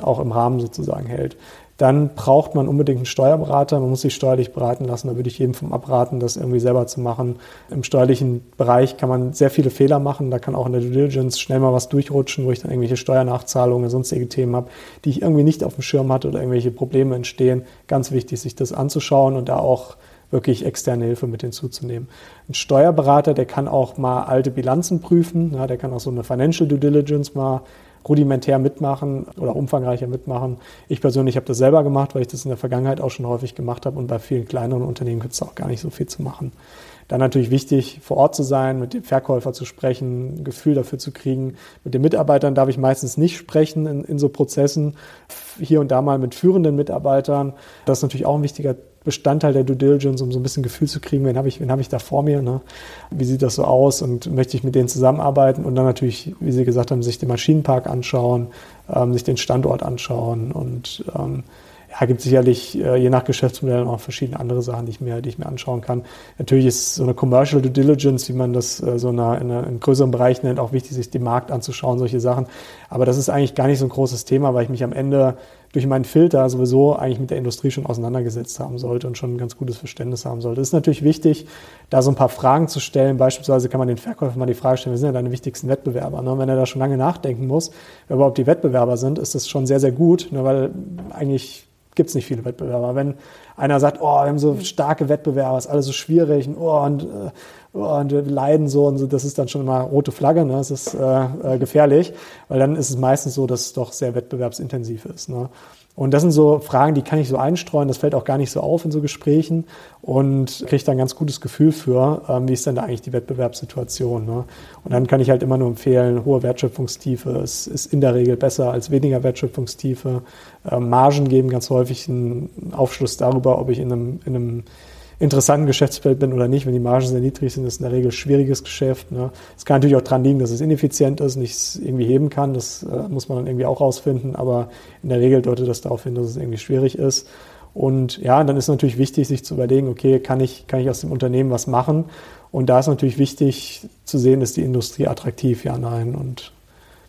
auch im Rahmen sozusagen hält dann braucht man unbedingt einen Steuerberater. Man muss sich steuerlich beraten lassen. Da würde ich jedem vom abraten, das irgendwie selber zu machen. Im steuerlichen Bereich kann man sehr viele Fehler machen. Da kann auch in der Due Diligence schnell mal was durchrutschen, wo ich dann irgendwelche Steuernachzahlungen, sonstige Themen habe, die ich irgendwie nicht auf dem Schirm hatte oder irgendwelche Probleme entstehen. Ganz wichtig, sich das anzuschauen und da auch wirklich externe Hilfe mit hinzuzunehmen. Ein Steuerberater, der kann auch mal alte Bilanzen prüfen, ja, der kann auch so eine Financial Due Diligence mal rudimentär mitmachen oder umfangreicher mitmachen. Ich persönlich habe das selber gemacht, weil ich das in der Vergangenheit auch schon häufig gemacht habe und bei vielen kleineren Unternehmen gibt es auch gar nicht so viel zu machen. Dann natürlich wichtig, vor Ort zu sein, mit dem Verkäufer zu sprechen, ein Gefühl dafür zu kriegen. Mit den Mitarbeitern darf ich meistens nicht sprechen in, in so Prozessen. Hier und da mal mit führenden Mitarbeitern. Das ist natürlich auch ein wichtiger Bestandteil der Due Diligence, um so ein bisschen Gefühl zu kriegen, wen habe ich, wen habe ich da vor mir, ne? wie sieht das so aus und möchte ich mit denen zusammenarbeiten und dann natürlich, wie Sie gesagt haben, sich den Maschinenpark anschauen, ähm, sich den Standort anschauen und ähm, ja, gibt sicherlich äh, je nach Geschäftsmodell auch verschiedene andere Sachen, die ich mir, die ich mir anschauen kann. Natürlich ist so eine Commercial Due Diligence, wie man das äh, so in, einer, in einem größeren Bereich nennt, auch wichtig, sich den Markt anzuschauen, solche Sachen. Aber das ist eigentlich gar nicht so ein großes Thema, weil ich mich am Ende durch meinen Filter sowieso eigentlich mit der Industrie schon auseinandergesetzt haben sollte und schon ein ganz gutes Verständnis haben sollte. Es ist natürlich wichtig, da so ein paar Fragen zu stellen. Beispielsweise kann man den Verkäufer mal die Frage stellen, wer sind denn deine wichtigsten Wettbewerber? Ne? Wenn er da schon lange nachdenken muss, wer überhaupt die Wettbewerber sind, ist das schon sehr, sehr gut, ne? weil eigentlich gibt es nicht viele Wettbewerber. Wenn einer sagt, oh, wir haben so starke Wettbewerber, ist alles so schwierig und, oh, und, oh, und leiden so und so, das ist dann schon immer rote Flagge, ne? das ist äh, äh, gefährlich, weil dann ist es meistens so, dass es doch sehr wettbewerbsintensiv ist. Ne? Und das sind so Fragen, die kann ich so einstreuen, das fällt auch gar nicht so auf in so Gesprächen und kriege da ein ganz gutes Gefühl für, ähm, wie ist denn da eigentlich die Wettbewerbssituation. Ne? Und dann kann ich halt immer nur empfehlen, hohe Wertschöpfungstiefe ist, ist in der Regel besser als weniger Wertschöpfungstiefe. Ähm, Margen geben ganz häufig einen Aufschluss darüber, ob ich in einem, in einem interessanten Geschäftsfeld bin oder nicht. Wenn die Margen sehr niedrig sind, ist in der Regel schwieriges Geschäft. Ne? Es kann natürlich auch daran liegen, dass es ineffizient ist, nichts irgendwie heben kann. Das äh, muss man dann irgendwie auch rausfinden. Aber in der Regel deutet das darauf hin, dass es irgendwie schwierig ist. Und ja, dann ist natürlich wichtig, sich zu überlegen, okay, kann ich, kann ich aus dem Unternehmen was machen? Und da ist natürlich wichtig zu sehen, ist die Industrie attraktiv? Ja, nein. Und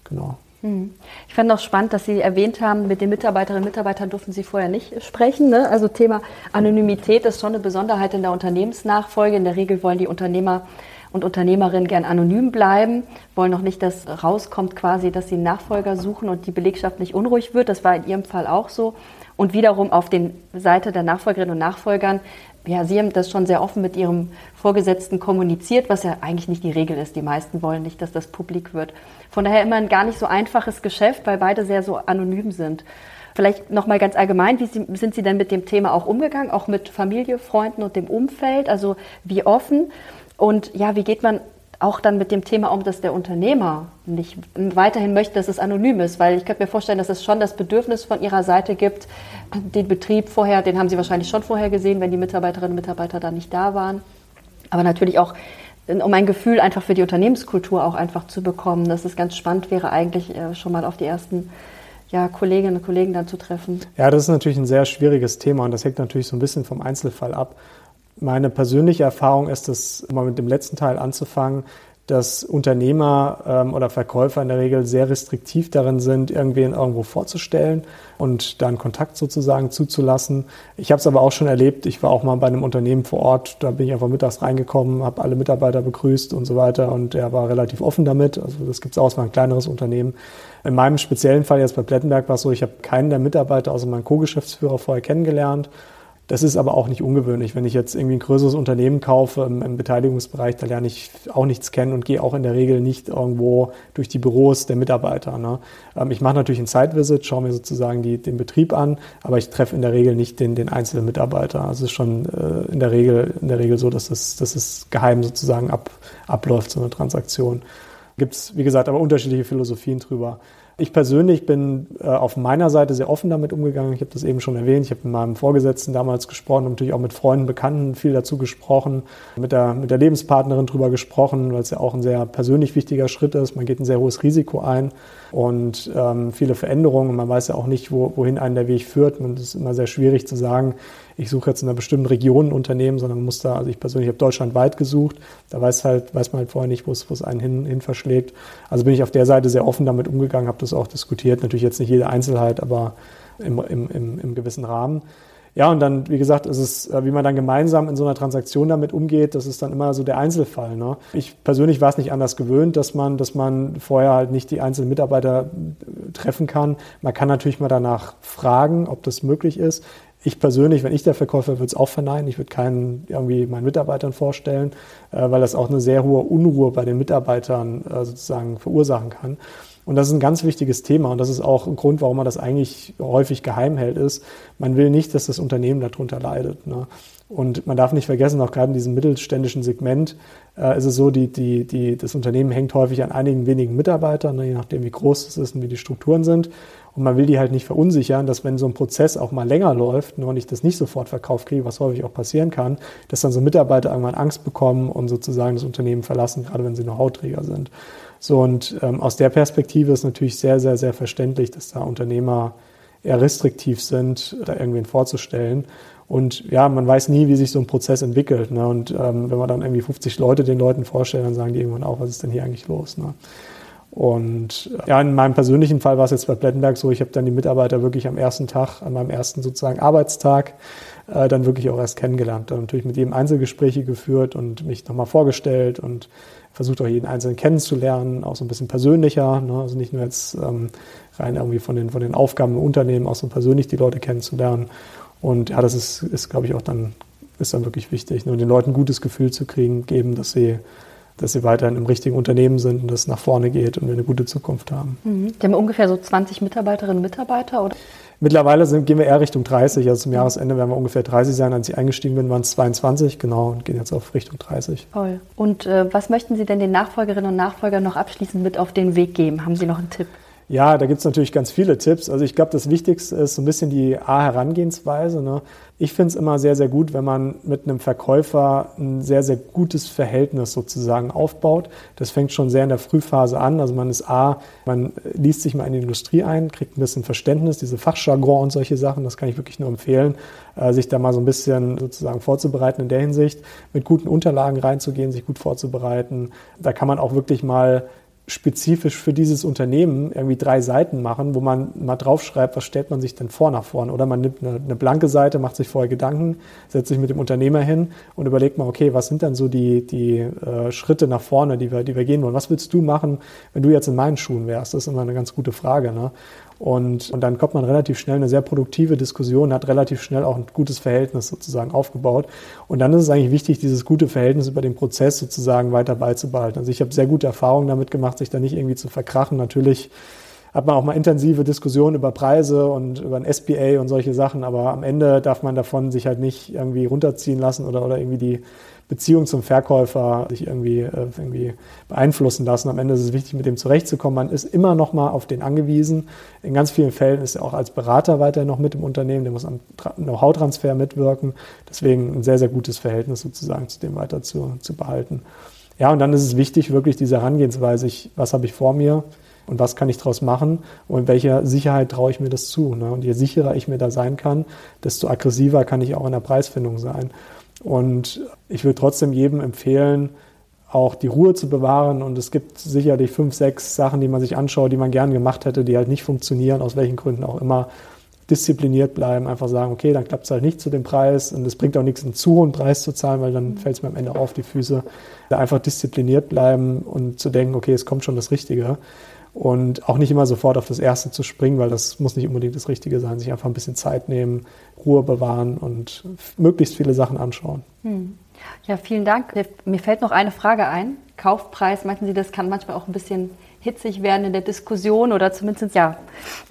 genau. Hm. Ich fand auch spannend, dass Sie erwähnt haben, mit den Mitarbeiterinnen und Mitarbeitern durften Sie vorher nicht sprechen. Ne? Also Thema Anonymität ist schon eine Besonderheit in der Unternehmensnachfolge. In der Regel wollen die Unternehmer und Unternehmerinnen gern anonym bleiben, wollen noch nicht, dass rauskommt quasi, dass sie Nachfolger suchen und die Belegschaft nicht unruhig wird. Das war in Ihrem Fall auch so. Und wiederum auf den Seite der Nachfolgerinnen und Nachfolgern ja, Sie haben das schon sehr offen mit Ihrem Vorgesetzten kommuniziert, was ja eigentlich nicht die Regel ist. Die meisten wollen nicht, dass das publik wird. Von daher immer ein gar nicht so einfaches Geschäft, weil beide sehr so anonym sind. Vielleicht noch mal ganz allgemein, wie sind Sie denn mit dem Thema auch umgegangen, auch mit Familie, Freunden und dem Umfeld? Also wie offen? Und ja, wie geht man auch dann mit dem Thema um, dass der Unternehmer nicht weiterhin möchte, dass es anonym ist, weil ich könnte mir vorstellen, dass es schon das Bedürfnis von Ihrer Seite gibt, den Betrieb vorher, den haben Sie wahrscheinlich schon vorher gesehen, wenn die Mitarbeiterinnen und Mitarbeiter da nicht da waren, aber natürlich auch um ein Gefühl einfach für die Unternehmenskultur auch einfach zu bekommen, dass es ganz spannend wäre, eigentlich äh, schon mal auf die ersten ja, Kolleginnen und Kollegen dann zu treffen. Ja, das ist natürlich ein sehr schwieriges Thema und das hängt natürlich so ein bisschen vom Einzelfall ab. Meine persönliche Erfahrung ist es, mal mit dem letzten Teil anzufangen, dass Unternehmer ähm, oder Verkäufer in der Regel sehr restriktiv darin sind, irgendwen irgendwo vorzustellen und dann Kontakt sozusagen zuzulassen. Ich habe es aber auch schon erlebt. Ich war auch mal bei einem Unternehmen vor Ort. Da bin ich einfach mittags reingekommen, habe alle Mitarbeiter begrüßt und so weiter und er war relativ offen damit. Also das gibt es auch, es war ein kleineres Unternehmen. In meinem speziellen Fall jetzt bei Plettenberg war es so, ich habe keinen der Mitarbeiter außer meinen Co-Geschäftsführer vorher kennengelernt das ist aber auch nicht ungewöhnlich. Wenn ich jetzt irgendwie ein größeres Unternehmen kaufe im, im, Beteiligungsbereich, da lerne ich auch nichts kennen und gehe auch in der Regel nicht irgendwo durch die Büros der Mitarbeiter. Ne? Ähm, ich mache natürlich einen Site-Visit, schaue mir sozusagen die, den Betrieb an, aber ich treffe in der Regel nicht den, den einzelnen Mitarbeiter. Also es ist schon äh, in, der Regel, in der Regel so, dass es, dass es geheim sozusagen ab, abläuft, so eine Transaktion. Gibt es, wie gesagt, aber unterschiedliche Philosophien drüber. Ich persönlich bin äh, auf meiner Seite sehr offen damit umgegangen. Ich habe das eben schon erwähnt. Ich habe mit meinem Vorgesetzten damals gesprochen, natürlich auch mit Freunden, Bekannten viel dazu gesprochen, mit der, mit der Lebenspartnerin drüber gesprochen, weil es ja auch ein sehr persönlich wichtiger Schritt ist. Man geht ein sehr hohes Risiko ein und ähm, viele Veränderungen. Man weiß ja auch nicht, wo, wohin einen der Weg führt. Und es ist immer sehr schwierig zu sagen, ich suche jetzt in einer bestimmten Region ein Unternehmen, sondern muss da, also ich persönlich habe deutschlandweit gesucht, da weiß halt, weiß man halt vorher nicht, wo es, wo es einen hin, hin verschlägt. Also bin ich auf der Seite sehr offen damit umgegangen, habe das auch diskutiert, natürlich jetzt nicht jede Einzelheit, aber im, im, im, im gewissen Rahmen. Ja, und dann, wie gesagt, ist es, äh, wie man dann gemeinsam in so einer Transaktion damit umgeht, das ist dann immer so der Einzelfall. Ne? Ich persönlich war es nicht anders gewöhnt, dass man, dass man vorher halt nicht die einzelnen Mitarbeiter äh, treffen kann. Man kann natürlich mal danach fragen, ob das möglich ist. Ich persönlich, wenn ich der Verkäufer, würde es auch verneinen. Ich würde keinen irgendwie meinen Mitarbeitern vorstellen, äh, weil das auch eine sehr hohe Unruhe bei den Mitarbeitern äh, sozusagen verursachen kann. Und das ist ein ganz wichtiges Thema und das ist auch ein Grund, warum man das eigentlich häufig geheim hält, ist, man will nicht, dass das Unternehmen darunter leidet. Ne? Und man darf nicht vergessen, auch gerade in diesem mittelständischen Segment äh, ist es so, die, die, die, das Unternehmen hängt häufig an einigen wenigen Mitarbeitern, ne, je nachdem wie groß es ist und wie die Strukturen sind. Und man will die halt nicht verunsichern, dass wenn so ein Prozess auch mal länger läuft nur ich das nicht sofort verkauft kriege, was häufig auch passieren kann, dass dann so Mitarbeiter irgendwann Angst bekommen und sozusagen das Unternehmen verlassen, gerade wenn sie noch Hautträger sind. So und ähm, aus der Perspektive ist natürlich sehr, sehr, sehr verständlich, dass da Unternehmer eher restriktiv sind, da irgendwen vorzustellen. Und ja, man weiß nie, wie sich so ein Prozess entwickelt. Ne? Und ähm, wenn man dann irgendwie 50 Leute den Leuten vorstellt, dann sagen die irgendwann auch, was ist denn hier eigentlich los? Ne? Und ja, in meinem persönlichen Fall war es jetzt bei Plettenberg so, ich habe dann die Mitarbeiter wirklich am ersten Tag, an meinem ersten sozusagen Arbeitstag, äh, dann wirklich auch erst kennengelernt. Dann natürlich mit jedem Einzelgespräche geführt und mich nochmal vorgestellt und versucht auch jeden Einzelnen kennenzulernen, auch so ein bisschen persönlicher, ne? also nicht nur jetzt ähm, rein irgendwie von den, von den Aufgaben im Unternehmen, auch so persönlich die Leute kennenzulernen. Und ja, das ist, ist glaube ich, auch dann, ist dann wirklich wichtig, ne? den Leuten ein gutes Gefühl zu kriegen, geben, dass sie dass sie weiterhin im richtigen Unternehmen sind und es nach vorne geht und wir eine gute Zukunft haben. Mhm. Die haben ungefähr so 20 Mitarbeiterinnen und Mitarbeiter, oder? Mittlerweile sind, gehen wir eher Richtung 30. Also zum Jahresende werden wir ungefähr 30 sein. Als ich eingestiegen bin, waren es 22, genau, und gehen jetzt auf Richtung 30. Toll. Und äh, was möchten Sie denn den Nachfolgerinnen und Nachfolgern noch abschließend mit auf den Weg geben? Haben Sie noch einen Tipp? Ja, da gibt's natürlich ganz viele Tipps. Also ich glaube, das Wichtigste ist so ein bisschen die A-Herangehensweise. Ne? Ich finde es immer sehr, sehr gut, wenn man mit einem Verkäufer ein sehr, sehr gutes Verhältnis sozusagen aufbaut. Das fängt schon sehr in der Frühphase an. Also man ist A, man liest sich mal in die Industrie ein, kriegt ein bisschen Verständnis, diese Fachjargon und solche Sachen, das kann ich wirklich nur empfehlen, äh, sich da mal so ein bisschen sozusagen vorzubereiten in der Hinsicht, mit guten Unterlagen reinzugehen, sich gut vorzubereiten. Da kann man auch wirklich mal spezifisch für dieses Unternehmen irgendwie drei Seiten machen, wo man mal draufschreibt, was stellt man sich denn vor nach vorne. Oder man nimmt eine, eine, blanke Seite, macht sich vorher Gedanken, setzt sich mit dem Unternehmer hin und überlegt mal, okay, was sind dann so die, die äh, Schritte nach vorne, die wir, die wir gehen wollen? Was würdest du machen, wenn du jetzt in meinen Schuhen wärst? Das ist immer eine ganz gute Frage. Ne? Und, und dann kommt man relativ schnell in eine sehr produktive Diskussion, hat relativ schnell auch ein gutes Verhältnis sozusagen aufgebaut. Und dann ist es eigentlich wichtig, dieses gute Verhältnis über den Prozess sozusagen weiter beizubehalten. Also ich habe sehr gute Erfahrungen damit gemacht, sich da nicht irgendwie zu verkrachen. Natürlich hat man auch mal intensive Diskussionen über Preise und über ein SPA und solche Sachen, aber am Ende darf man davon sich halt nicht irgendwie runterziehen lassen oder, oder irgendwie die Beziehung zum Verkäufer sich irgendwie, äh, irgendwie beeinflussen lassen. Am Ende ist es wichtig, mit dem zurechtzukommen. Man ist immer noch mal auf den angewiesen. In ganz vielen Fällen ist er auch als Berater weiterhin noch mit im Unternehmen. Der muss am Know-how-Transfer mitwirken. Deswegen ein sehr, sehr gutes Verhältnis sozusagen zu dem weiter zu, zu behalten. Ja, und dann ist es wichtig, wirklich diese Herangehensweise, ich, was habe ich vor mir und was kann ich daraus machen und in welcher Sicherheit traue ich mir das zu. Ne? Und je sicherer ich mir da sein kann, desto aggressiver kann ich auch in der Preisfindung sein. Und ich würde trotzdem jedem empfehlen, auch die Ruhe zu bewahren. Und es gibt sicherlich fünf, sechs Sachen, die man sich anschaut, die man gern gemacht hätte, die halt nicht funktionieren, aus welchen Gründen auch immer. Diszipliniert bleiben, einfach sagen, okay, dann klappt es halt nicht zu dem Preis und es bringt auch nichts, einen zu hohen Preis zu zahlen, weil dann fällt es mir am Ende auf die Füße. Einfach diszipliniert bleiben und zu denken, okay, es kommt schon das Richtige und auch nicht immer sofort auf das Erste zu springen, weil das muss nicht unbedingt das Richtige sein. Sich einfach ein bisschen Zeit nehmen, Ruhe bewahren und möglichst viele Sachen anschauen. Hm. Ja, vielen Dank. Mir fällt noch eine Frage ein. Kaufpreis, meinten Sie, das kann manchmal auch ein bisschen hitzig werden in der Diskussion oder zumindest, ja,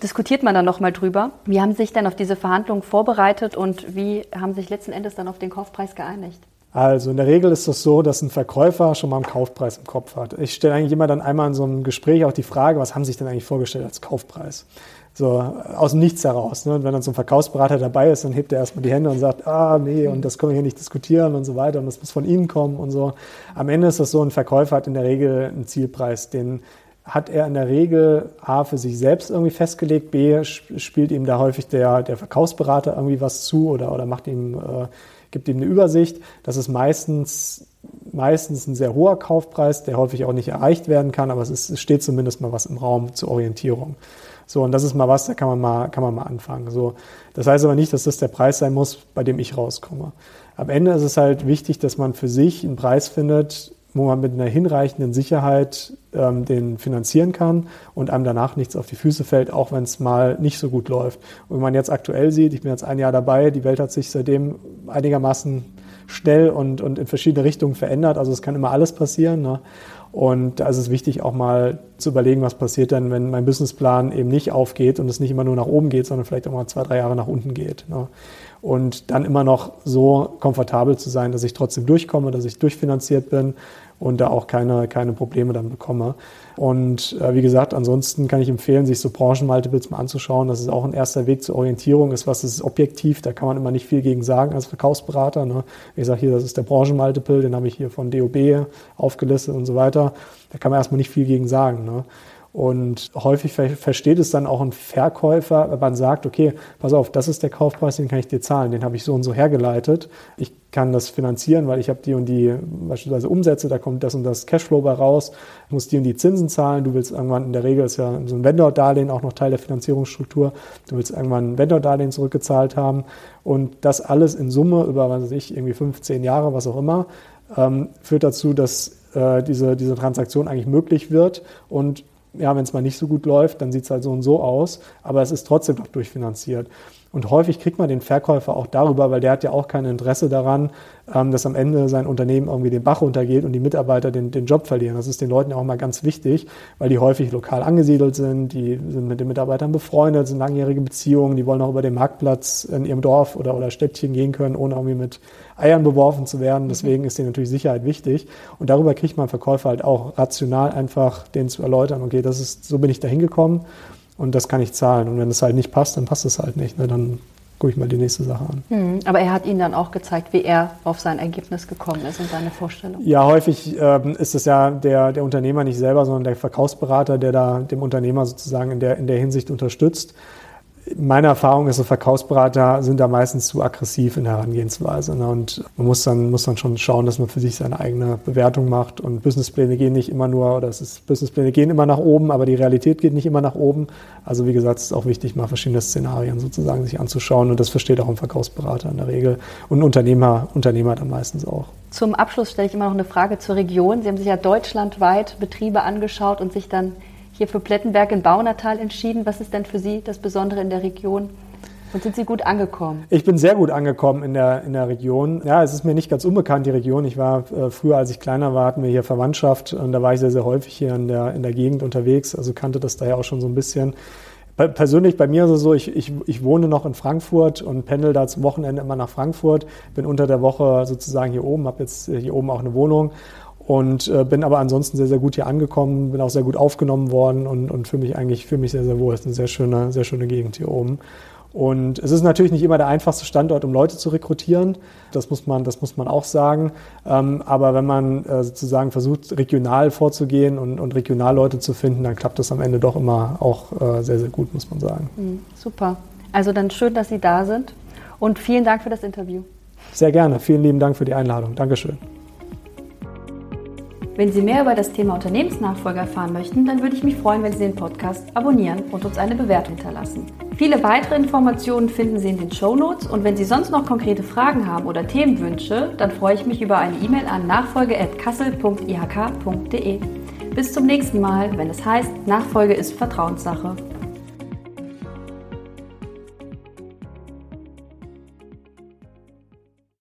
diskutiert man da nochmal drüber. Wie haben Sie sich denn auf diese Verhandlungen vorbereitet und wie haben Sie sich letzten Endes dann auf den Kaufpreis geeinigt? Also in der Regel ist das so, dass ein Verkäufer schon mal einen Kaufpreis im Kopf hat. Ich stelle eigentlich immer dann einmal in so einem Gespräch auch die Frage, was haben Sie sich denn eigentlich vorgestellt als Kaufpreis? So aus dem Nichts heraus. Ne? Und wenn dann so ein Verkaufsberater dabei ist, dann hebt er erstmal die Hände und sagt, ah nee, und das können wir hier nicht diskutieren und so weiter und das muss von Ihnen kommen und so. Am Ende ist das so, ein Verkäufer hat in der Regel einen Zielpreis, den hat er in der Regel A für sich selbst irgendwie festgelegt, B spielt ihm da häufig der, der Verkaufsberater irgendwie was zu oder, oder macht ihm äh, gibt ihm eine Übersicht. Das ist meistens, meistens ein sehr hoher Kaufpreis, der häufig auch nicht erreicht werden kann, aber es, ist, es steht zumindest mal was im Raum zur Orientierung. So, und das ist mal was, da kann man mal, kann man mal anfangen. So, das heißt aber nicht, dass das der Preis sein muss, bei dem ich rauskomme. Am Ende ist es halt wichtig, dass man für sich einen Preis findet, wo man mit einer hinreichenden Sicherheit ähm, den finanzieren kann und einem danach nichts auf die Füße fällt, auch wenn es mal nicht so gut läuft. Und wenn man jetzt aktuell sieht, ich bin jetzt ein Jahr dabei, die Welt hat sich seitdem einigermaßen schnell und, und in verschiedene Richtungen verändert. Also es kann immer alles passieren. Ne? Und da ist es wichtig, auch mal zu überlegen, was passiert dann, wenn mein Businessplan eben nicht aufgeht und es nicht immer nur nach oben geht, sondern vielleicht auch mal zwei, drei Jahre nach unten geht. Ne? Und dann immer noch so komfortabel zu sein, dass ich trotzdem durchkomme, dass ich durchfinanziert bin und da auch keine, keine Probleme dann bekomme. Und äh, wie gesagt, ansonsten kann ich empfehlen, sich so Branchenmultiples mal anzuschauen. Das ist auch ein erster Weg zur Orientierung, ist was ist objektiv, da kann man immer nicht viel gegen sagen als Verkaufsberater. Ne? Wie gesagt, hier, das ist der Branchenmultiple, den habe ich hier von DOB aufgelistet und so weiter. Da kann man erstmal nicht viel gegen sagen. Ne? Und häufig versteht es dann auch ein Verkäufer, wenn man sagt, okay, pass auf, das ist der Kaufpreis, den kann ich dir zahlen, den habe ich so und so hergeleitet. Ich kann das finanzieren, weil ich habe die und die beispielsweise Umsätze, da kommt das und das Cashflow bei raus, ich muss die und die Zinsen zahlen, du willst irgendwann, in der Regel ist ja so ein Vendor-Darlehen auch noch Teil der Finanzierungsstruktur, du willst irgendwann ein Vendor-Darlehen zurückgezahlt haben. Und das alles in Summe über, was weiß ich, irgendwie 15 Jahre, was auch immer, ähm, führt dazu, dass äh, diese, diese Transaktion eigentlich möglich wird. Und ja, wenn es mal nicht so gut läuft, dann sieht es halt so und so aus, aber es ist trotzdem noch durchfinanziert. Und häufig kriegt man den Verkäufer auch darüber, weil der hat ja auch kein Interesse daran, ähm, dass am Ende sein Unternehmen irgendwie den Bach runtergeht und die Mitarbeiter den, den Job verlieren. Das ist den Leuten ja auch mal ganz wichtig, weil die häufig lokal angesiedelt sind, die sind mit den Mitarbeitern befreundet, sind langjährige Beziehungen, die wollen auch über den Marktplatz in ihrem Dorf oder, oder Städtchen gehen können, ohne irgendwie mit Eiern beworfen zu werden. Deswegen ist denen natürlich Sicherheit wichtig. Und darüber kriegt man Verkäufer halt auch rational einfach denen zu erläutern, okay, das ist, so bin ich da hingekommen und das kann ich zahlen. Und wenn es halt nicht passt, dann passt es halt nicht. Ne? Dann gucke ich mal die nächste Sache an. Mhm, aber er hat Ihnen dann auch gezeigt, wie er auf sein Ergebnis gekommen ist und seine Vorstellung. Ja, häufig ähm, ist es ja der, der Unternehmer nicht selber, sondern der Verkaufsberater, der da dem Unternehmer sozusagen in der, in der Hinsicht unterstützt meine Erfahrung ist, so Verkaufsberater sind da meistens zu aggressiv in der Herangehensweise. Ne? Und man muss dann, muss dann schon schauen, dass man für sich seine eigene Bewertung macht. Und Businesspläne gehen nicht immer nur, oder es ist, Businesspläne gehen immer nach oben, aber die Realität geht nicht immer nach oben. Also wie gesagt, es ist auch wichtig, mal verschiedene Szenarien sozusagen sich anzuschauen. Und das versteht auch ein Verkaufsberater in der Regel. Und ein Unternehmer, Unternehmer dann meistens auch. Zum Abschluss stelle ich immer noch eine Frage zur Region. Sie haben sich ja deutschlandweit Betriebe angeschaut und sich dann hier für Plettenberg in Baunatal entschieden. Was ist denn für Sie das Besondere in der Region? Und sind Sie gut angekommen? Ich bin sehr gut angekommen in der, in der Region. Ja, es ist mir nicht ganz unbekannt, die Region. Ich war äh, früher, als ich kleiner war, hatten wir hier Verwandtschaft und da war ich sehr, sehr häufig hier in der, in der Gegend unterwegs, also kannte das daher auch schon so ein bisschen. Persönlich bei mir ist es so, ich, ich, ich wohne noch in Frankfurt und pendel da zum Wochenende immer nach Frankfurt, bin unter der Woche sozusagen hier oben, habe jetzt hier oben auch eine Wohnung und äh, bin aber ansonsten sehr, sehr gut hier angekommen, bin auch sehr gut aufgenommen worden und, und fühle mich eigentlich fühle mich sehr, sehr wohl. Es ist eine sehr schöne, sehr schöne Gegend hier oben. Und es ist natürlich nicht immer der einfachste Standort, um Leute zu rekrutieren. Das muss man, das muss man auch sagen. Ähm, aber wenn man äh, sozusagen versucht, regional vorzugehen und, und regional Leute zu finden, dann klappt das am Ende doch immer auch äh, sehr, sehr gut, muss man sagen. Mhm, super. Also dann schön, dass Sie da sind. Und vielen Dank für das Interview. Sehr gerne. Vielen lieben Dank für die Einladung. Dankeschön. Wenn Sie mehr über das Thema Unternehmensnachfolge erfahren möchten, dann würde ich mich freuen, wenn Sie den Podcast abonnieren und uns eine Bewertung hinterlassen. Viele weitere Informationen finden Sie in den Show Notes und wenn Sie sonst noch konkrete Fragen haben oder Themenwünsche, dann freue ich mich über eine E-Mail an nachfolge.kassel.ihk.de. Bis zum nächsten Mal, wenn es heißt, Nachfolge ist Vertrauenssache.